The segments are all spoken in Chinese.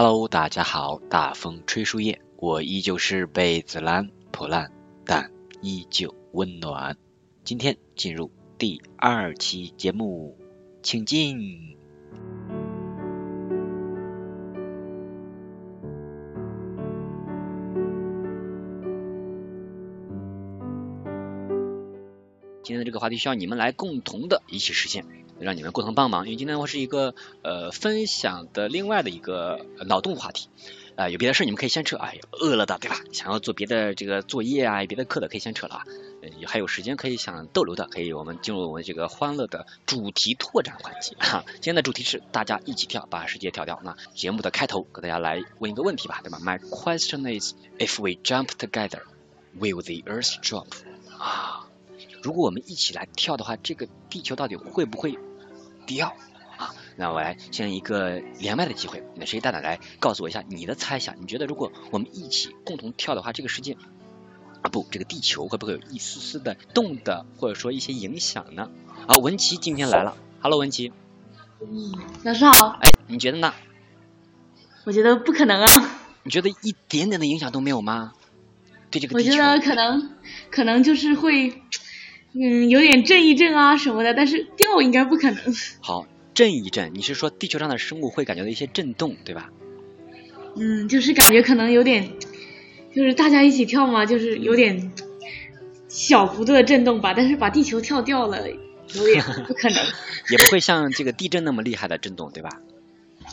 Hello，大家好，大风吹树叶，我依旧是被子烂破烂，但依旧温暖。今天进入第二期节目，请进。今天的这个话题需要你们来共同的一起实现。让你们共同帮忙，因为今天我是一个呃分享的另外的一个脑洞话题啊，有别的事你们可以先撤，哎，饿了的对吧？想要做别的这个作业啊，别的课的可以先撤了啊，还有时间可以想逗留的，可以我们进入我们这个欢乐的主题拓展环节哈。今天的主题是大家一起跳，把世界跳掉。那节目的开头给大家来问一个问题吧，对吧？My question is, if we jump together, will the Earth drop？啊，如果我们一起来跳的话，这个地球到底会不会？掉啊！那我来先一个连麦的机会，那谁大胆来告诉我一下你的猜想？你觉得如果我们一起共同跳的话，这个世界啊不，这个地球会不会有一丝丝的动的，或者说一些影响呢？啊，文琪今天来了，Hello，文琪。嗯，老师好。哎，你觉得呢？我觉得不可能啊。你觉得一点点的影响都没有吗？对这个？我觉得可能，可能就是会。嗯，有点震一震啊什么的，但是掉应该不可能。好，震一震，你是说地球上的生物会感觉到一些震动，对吧？嗯，就是感觉可能有点，就是大家一起跳嘛，就是有点小幅度的震动吧，但是把地球跳掉了，有点不可能。也不会像这个地震那么厉害的震动，对吧？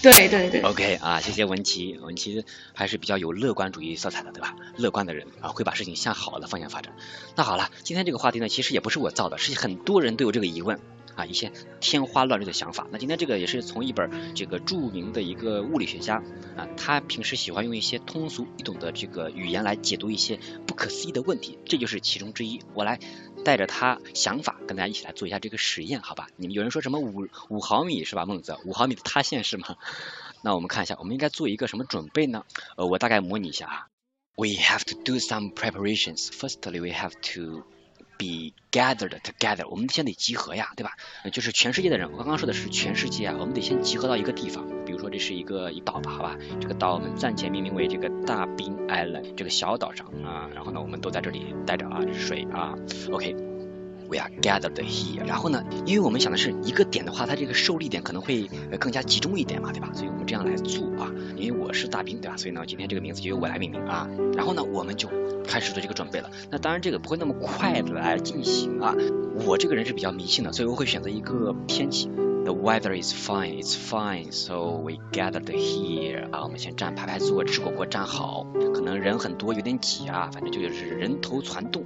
对对对，OK 啊，谢谢文琪，文琪还是比较有乐观主义色彩的，对吧？乐观的人啊，会把事情向好的方向发展。那好了，今天这个话题呢，其实也不是我造的，是很多人都有这个疑问啊，一些天花乱坠的想法。那今天这个也是从一本这个著名的一个物理学家啊，他平时喜欢用一些通俗易懂的这个语言来解读一些不可思议的问题，这就是其中之一。我来。带着他想法跟大家一起来做一下这个实验，好吧？你们有人说什么五五毫米是吧？孟子五毫米的塌陷是吗？那我们看一下，我们应该做一个什么准备呢？呃，我大概模拟一下啊。We have to do some preparations. Firstly, we have to be gathered together. 我们先得集合呀，对吧？就是全世界的人，我刚刚说的是全世界啊，我们得先集合到一个地方。比如说这是一个一岛吧，好吧？这个岛我们暂且命名为这个大冰 Island，这个小岛上啊，然后呢，我们都在这里待着啊，这是水啊，OK。We are gathered here。然后呢，因为我们想的是一个点的话，它这个受力点可能会更加集中一点嘛，对吧？所以我们这样来做啊。因为我是大兵，对吧？所以呢，今天这个名字就由我来命名啊。然后呢，我们就开始做这个准备了。那当然，这个不会那么快的来进行啊。我这个人是比较迷信的，所以我会选择一个天气。The weather is fine, it's fine, so we gathered here. 啊，我们先站排排坐，吃火锅站好。可能人很多，有点挤啊，反正就是人头攒动。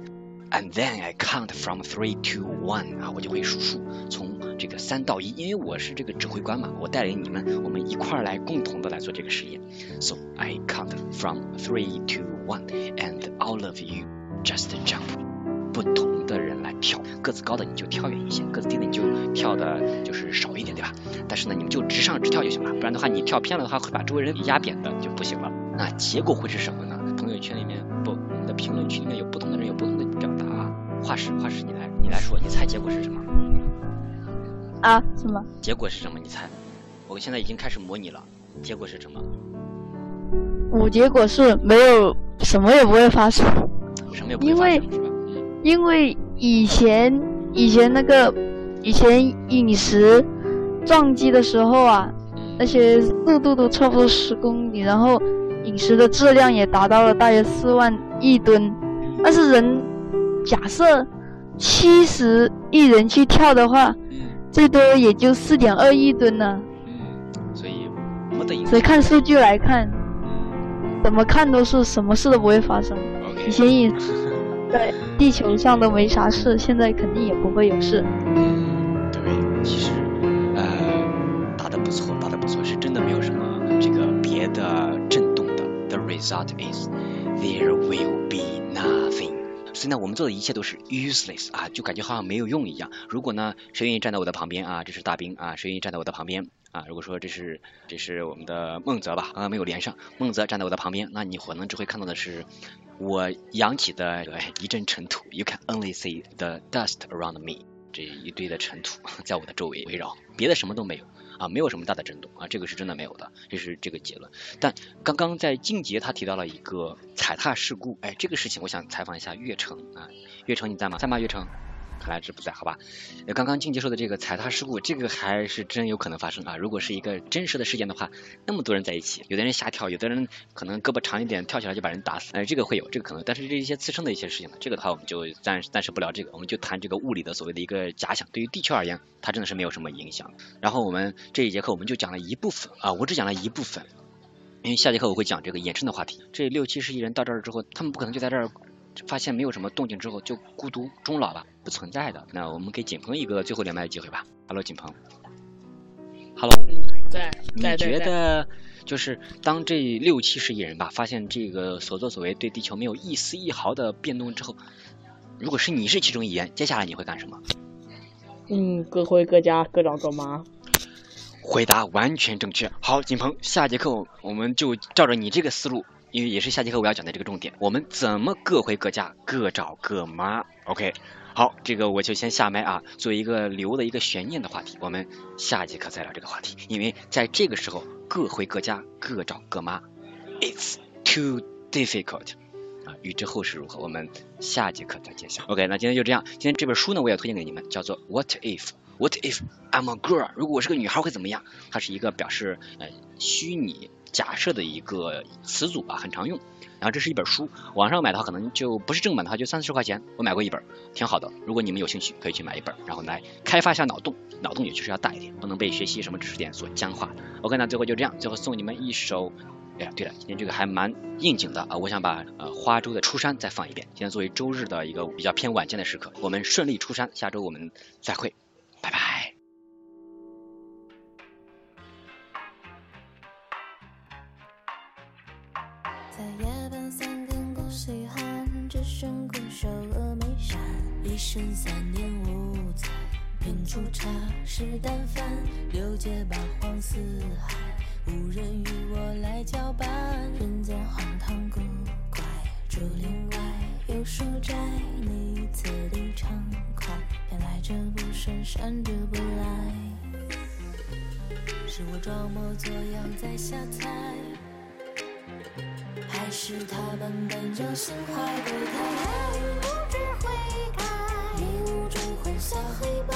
And then I count from three to one. 啊，我就会数数，从这个三到一，因为我是这个指挥官嘛，我带领你们，我们一块儿来共同的来做这个实验。So I count from three to one, and all of you just jump. 不同的人来。跳个子高的你就跳远一些，个子低的你就跳的就是少一点，对吧？但是呢，你们就直上直跳就行了，不然的话你跳偏了的话会把周围人压扁的就不行了。那结果会是什么呢？朋友圈里面不，的评论区里面有不同的人有不同的表达。画师，画师，你来，你来说，你猜结果是什么？啊？什么？结果是什么？你猜？我现在已经开始模拟了，结果是什么？我结果是没有什么也不会发生，什么也不会发生是吧？因为。以前以前那个以前陨石撞击的时候啊，那些速度都差不多十公里，然后陨石的质量也达到了大约四万亿吨。但是人假设七十亿人去跳的话，最多也就四点二亿吨呢。嗯，所以？所以看数据来看，怎么看都是什么事都不会发生。以前也在地球上都没啥事，现在肯定也不会有事。Result is there will be nothing。所以呢，我们做的一切都是 useless 啊，就感觉好像没有用一样。如果呢，谁愿意站在我的旁边啊？这是大兵啊，谁愿意站在我的旁边啊？如果说这是这是我们的孟泽吧，刚刚没有连上，孟泽站在我的旁边，那你可能只会看到的是我扬起的一阵尘土。You can only see the dust around me，这一堆的尘土 在我的周围围绕，别的什么都没有。啊，没有什么大的震动啊，这个是真的没有的，这是这个结论。但刚刚在静杰他提到了一个踩踏事故，哎，这个事情我想采访一下岳成啊，岳成你在吗？在吗？岳成？看来是不在，好吧。刚刚静姐说的这个踩踏事故，这个还是真有可能发生啊。如果是一个真实的事件的话，那么多人在一起，有的人瞎跳，有的人可能胳膊长一点，跳起来就把人打死，哎，这个会有这个可能。但是这一些自身的一些事情呢，这个的话我们就暂暂时不聊这个，我们就谈这个物理的所谓的一个假想。对于地球而言，它真的是没有什么影响。然后我们这一节课我们就讲了一部分啊，我只讲了一部分，因为下节课我会讲这个衍生的话题。这六七十亿人到这儿之后，他们不可能就在这儿。发现没有什么动静之后就孤独终老了，不存在的。那我们给景鹏一个最后连麦的机会吧。Hello，景鹏。Hello，在。你觉得就是当这六七十亿人吧，发现这个所作所为对地球没有一丝一毫的变动之后，如果是你是其中一员，接下来你会干什么？嗯，各回各家，各找各妈。回答完全正确。好，景鹏，下节课我们就照着你这个思路。因为也是下节课我要讲的这个重点，我们怎么各回各家，各找各妈？OK，好，这个我就先下麦啊，作为一个留的一个悬念的话题，我们下节课再聊这个话题。因为在这个时候各回各家，各找各妈，It's too difficult 啊。欲知后事如何，我们下节课再揭晓。OK，那今天就这样。今天这本书呢，我也推荐给你们，叫做 What If？What If I'm a Girl？如果我是个女孩会怎么样？它是一个表示呃虚拟。假设的一个词组吧，很常用。然后这是一本书，网上买的话可能就不是正版的话，就三四十块钱。我买过一本，挺好的。如果你们有兴趣，可以去买一本，然后来开发一下脑洞。脑洞也确实要大一点，不能被学习什么知识点所僵化。OK，那最后就这样，最后送你们一首。哎呀，对了，今天这个还蛮应景的啊，我想把呃花粥的出山再放一遍。今天作为周日的一个比较偏晚间的时刻，我们顺利出山，下周我们再会，在夜半三更过西寒，只剩孤守峨眉山。一生三年五载，品出茶食淡饭。六界八荒四海，无人与我来交伴。人间荒唐古怪，竹林外有书斋。你此地畅快，偏来者不善，善者不来。是我装模作样在瞎猜。是他们本就心怀鬼胎，不知悔改，迷雾中混淆黑白，